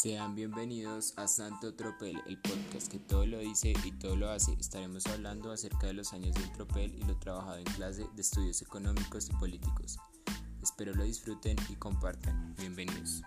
Sean bienvenidos a Santo Tropel, el podcast que todo lo dice y todo lo hace. Estaremos hablando acerca de los años del Tropel y lo trabajado en clase de estudios económicos y políticos. Espero lo disfruten y compartan. Bienvenidos.